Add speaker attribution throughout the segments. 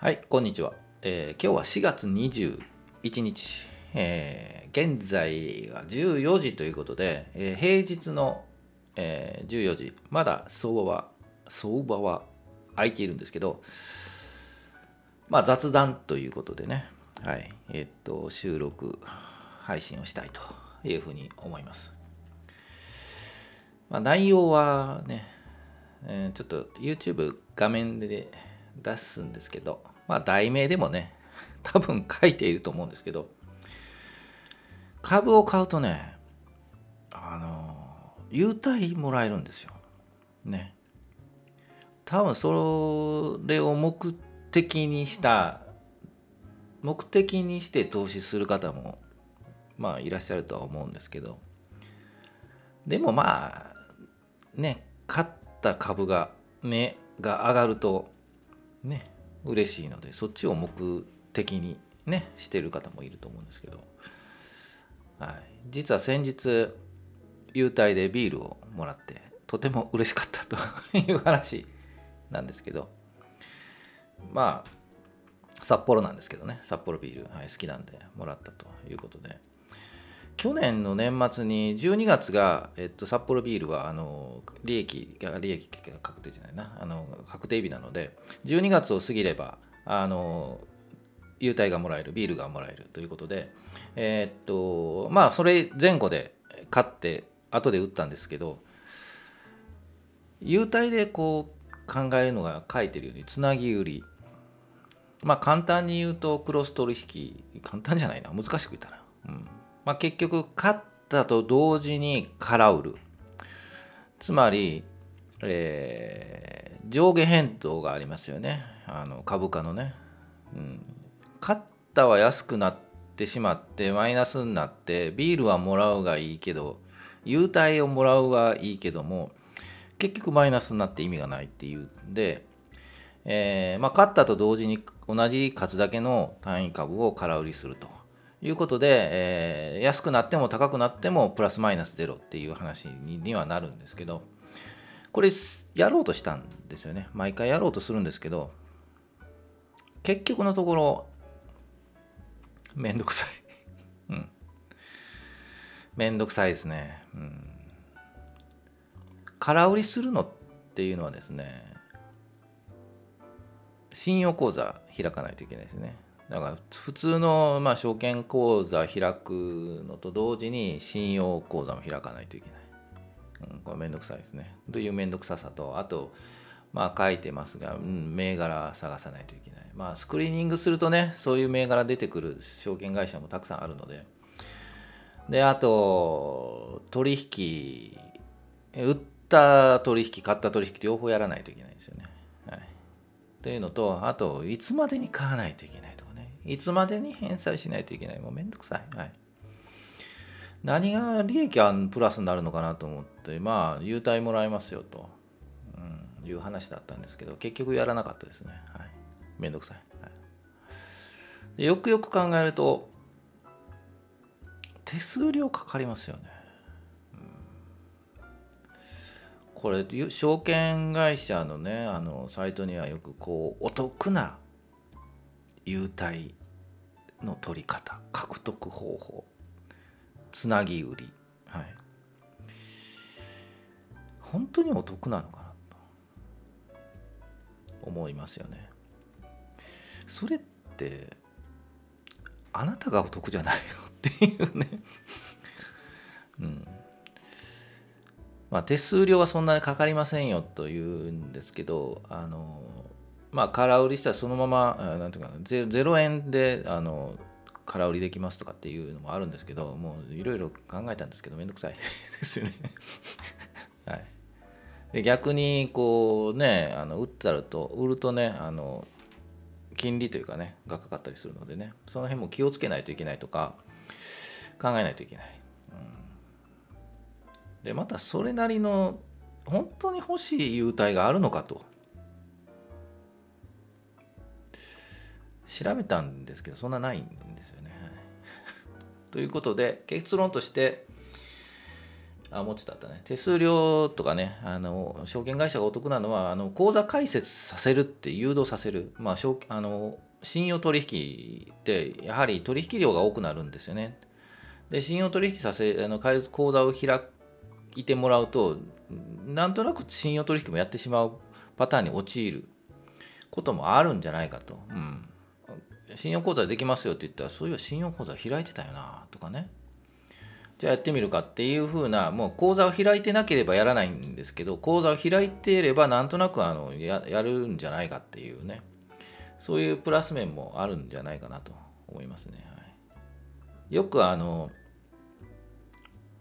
Speaker 1: はい、こんにちは。えー今日は4月21日、えー現在が14時ということで、えー平日の、えー14時、まだ相場は、相場は空いているんですけど、まあ雑談ということでね、はい、えーっと、収録、配信をしたいというふうに思います。まあ、内容はね、えーちょっと YouTube 画面で出すんですけど、まあ題名でもね、多分書いていると思うんですけど、株を買うとね、あの、優待もらえるんですよ。ね。多分それを目的にした、目的にして投資する方も、まあいらっしゃるとは思うんですけど、でもまあ、ね、買った株が、ね、が上がると、ね、嬉しいので、そっちを目的にね、してる方もいると思うんですけど、はい、実は先日、優待でビールをもらって、とても嬉しかったという話なんですけど、まあ、札幌なんですけどね、札幌ビール、はい、好きなんでもらったということで、去年の年末に12月が、えっと、札幌ビールはあの利益が利益確定じゃないな。あの確定日なので12月を過ぎればあの優待がもらえるビールがもらえるということでえっとまあそれ前後で買って後で打ったんですけど優待でこう考えるのが書いてるようにつなぎ売り。まあ簡単に言うとクロス取引簡単じゃないな。難しく言ったな。うん。まあ、結局買ったと同時に空売る。つまり、えー上下変動がありますよね。あの株価のね、うん、買ったは安くなってしまってマイナスになってビールはもらうがいいけど優待をもらうがいいけども結局マイナスになって意味がないっていう。んで、えーまあ、買ったと同時に同じ数だけの単位株を空売りすると。いうことで、えー安くなっても高くなってもプラスマイナスゼロっていう話にはなるんですけどこれやろうとしたんですよね。毎回やろうとするんですけど結局のところめんどくさい。うん。めんどくさいですね。うん。空売りするのっていうのはですね信用口座開かないといけないですね。だから普通のまあ証券口座開くのと同時に信用口座も開かないといけない。うん、これめんどくさいですね。というめんどくささと、あと、まあ書いてますが、うん、銘柄探さないといけない。まあスクリーニングするとね、そういう銘柄出てくる証券会社もたくさんあるので。で、あと、取引、売った取引、買った取引両方やらないといけないんですよね。はい。というのと、あと、いつまでに買わないといけない。いつまでに返済しないといけない。もうめんどくさい。はい。何が利益はプラスになるのかなと思って、まあ、優待もらえますよと、うん、いう話だったんですけど、結局やらなかったですね。はい。めんどくさい。はいでよくよく考えると、手数料かかりますよね。これ証券会社のねあのサイトにはよくこうお得な優待の取り方獲得方法つなぎ売り。はい。本当にお得なのかなと。思いますよね。それってあなたがお得じゃないのっていうね。うん。まあ、手数料はそんなにかかりませんよというんですけど、あのまあ、空売りしたらそのまま、なんていうかな、ゼ0円であの空売りできますとかっていうのもあるんですけど、もういろいろ考えたんですけど、めんどくさい ですよね。はい、で逆に、こうね、あの売ったらと、売るとね、あの金利というかね、がかかったりするのでね、その辺も気をつけないといけないとか、考えないといけない。うんでまたそれなりの本当に欲しい優待があるのかと調べたんですけどそんなないんですよね。ということで結論としてあもうちょっとあったね。手数料とかねあの証券会社がお得なのはあの口座開設させるって誘導させる、まあ、証あの信用取引ってやはり取引量が多くなるんですよね。で信用取引させあの口座を開いてもらうとなんとなく信用取引もやってしまうパターンに陥ることもあるんじゃないかと、うん、信用口座できますよって言ったらそういえば信用口座開いてたよなとかね。じゃあやってみるかっていうふうなもう口座を開いてなければやらないんですけど口座を開いていればなんとなくあのややるんじゃないかっていうね。そういうプラス面もあるんじゃないかなと思いますね、はい、よくあの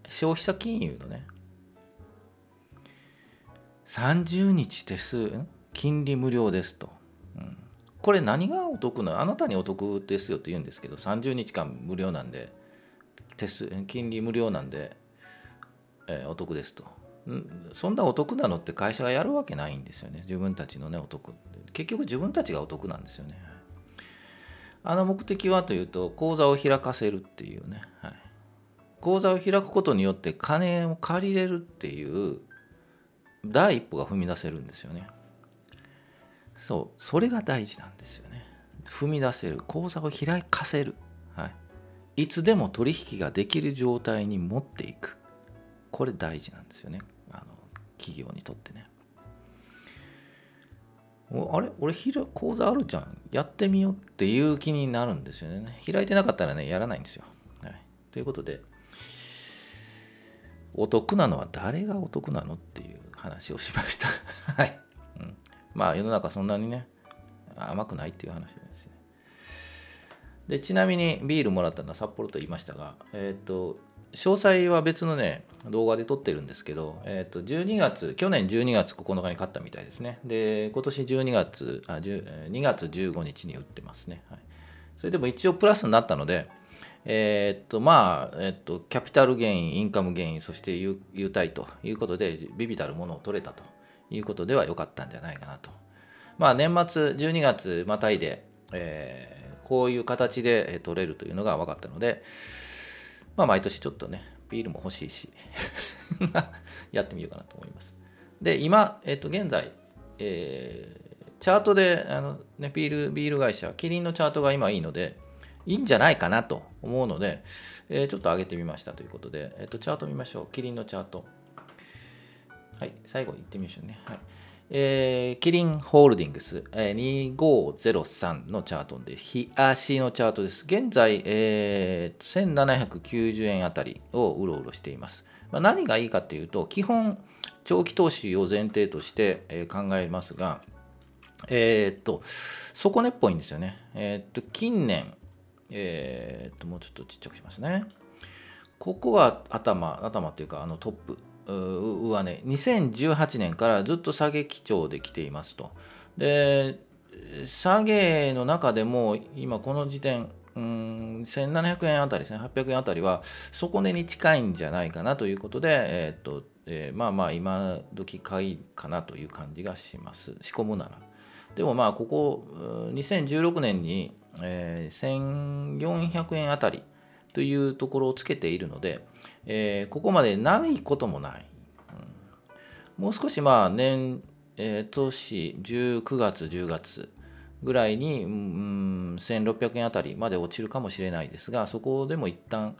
Speaker 1: 消費者金融のね30日手数金利無料ですと、うん、これ何がお得なあなたにお得ですよって言うんですけど30日間無料なんで手数金利無料なんで、えー、お得ですと。そんなお得なのって会社がやるわけないんですよね。自分たちのね、お得。結局自分たちがお得なんですよね。あの目的はというと、口座を開かせるっていうね。はい、口座を開くことによって金を借りれるっていう第一歩が踏み出せるんですよね。そう、それが大事なんですよね。踏み出せる。口座を開かせる。はい。いつでも取引ができる状態に持っていく。これ大事なんですよね。あの企業にとってね。あれ？俺ひら講座あるじゃん。やってみようっていう気になるんですよね。開いてなかったらねやらないんですよ、はい、ということでお得なのは誰がお得なのっていう話をしました。はい、まあ世の中そんなにね甘くないっていう話ですね。でちなみにビールもらったのは札幌と言いましたが、えっ、ー、と詳細は別のね動画で撮ってるんですけど、えっ、ー、と12月去年12月9日に買ったみたいですね。で今年12月あ2月15日に売ってますね、はい、それでも一応プラスになったのでえっ、とまあ、えっ、とキャピタルゲインインカムゲインそして優待ということでビビたるものを取れたと。いうことでは良かったんじゃないかなとまあ年末12月またいで、えーこういう形で取れるというのが分かったので、まあ、毎年ちょっとね、ビールも欲しいし やってみようかなと思います。で、今、えっと、現在、えー、チャートで、あのね、ビール、ビール会社、キリンのチャートが今いいので、いいんじゃないかなと思うので、えー、ちょっと上げてみましたということで、えっと、チャート見ましょう。キリンのチャート。はい、最後行ってみましょうね。はい。えー、キリンホールディングス、えー、2503のチャートで、日足のチャートです。現在、えー、1790円あたりをうろうろしています。まあ、何がいいかというと、基本、長期投資を前提として、えー、考えますが、えー、っと、底根っぽいんですよね。えー、っと、近年、えー、っと、もうちょっとちっちゃくしますね。ここは頭、頭っていうか、あのトップ。上値2018年からずっと下げ基調で来ていますと。で下げの中でも今この時点うん1700円あたりですね800円あたりは底値に近いんじゃないかなということで、えー、っとえー、まあまあ今時買いかなという感じがします仕込むならでもまあここ2016年に、えー、1400円あたりというところをつけているので、えー、ここまでないこともない。うん、もう少しまあ年、えー、年19月10月ぐらいに、うん、1600円あたりまで落ちるかもしれないですがそこでも一旦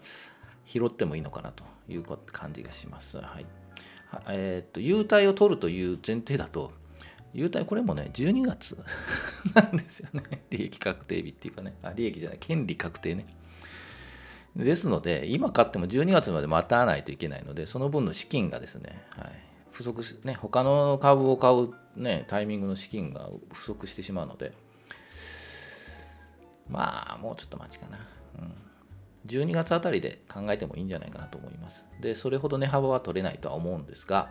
Speaker 1: 拾ってもいいのかなという感じがします。はい。えーと、と優待を取るという前提だと優待これもね12月 なんですよね。利益確定日っていうかね。あ利益じゃない。権利確定ね。ですので、今買っても12月まで待たないといけないので、その分の資金がですね、はい、不足し、ね、他の株を買う、ね、タイミングの資金が不足してしまうので、まあ、もうちょっと待ちかな。うん12月あたりで考えてもいいんじゃないかなと思います。で、それほど値幅は取れないとは思うんですが、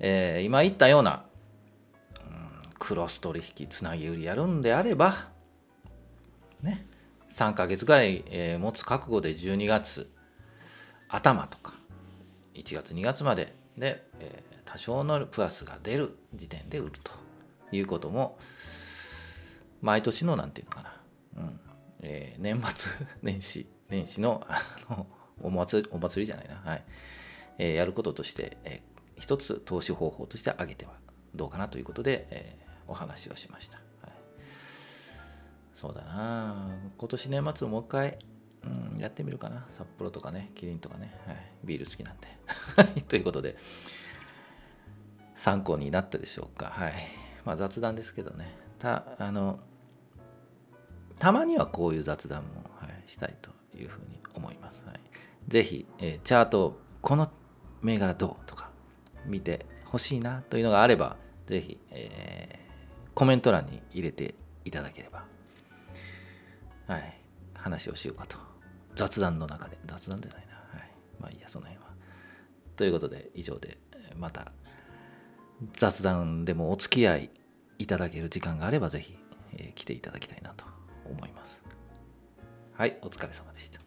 Speaker 1: えー、今言ったような、うん、クロス取引、つなぎ売りやるんであれば、ね、3ヶ月ぐらい、えー、持つ覚悟で12月頭とか1月2月までで、えー、多少のプラスが出る時点で売るということも毎年の何て言うのかな、うん。えー、年末 年始年始のあのお祭りお祭りじゃないな、はい。えー、やることとして、えー、一つ投資方法として挙げてはどうかなということで、えー、お話をしました。そうだな今年年末もう一回、うん、やってみるかな。札幌とかね、キリンとかね、はい、ビール好きなんで。ということで、参考になったでしょうか。はい。まあ雑談ですけどね。た、あの、たまにはこういう雑談も、はい、したいというふうに思います。はい、ぜひ、えー、チャート、この銘柄どうとか見てほしいなというのがあれば、ぜひ、えー、コメント欄に入れていただければ、はい、話をしようかと。雑談の中で、雑談じゃないな。はい、まあいいや、その辺は。ということで、以上で、また雑談でもお付き合いいただける時間があれば、ぜひ、えー、来ていただきたいなと思います。はい、お疲れ様でした。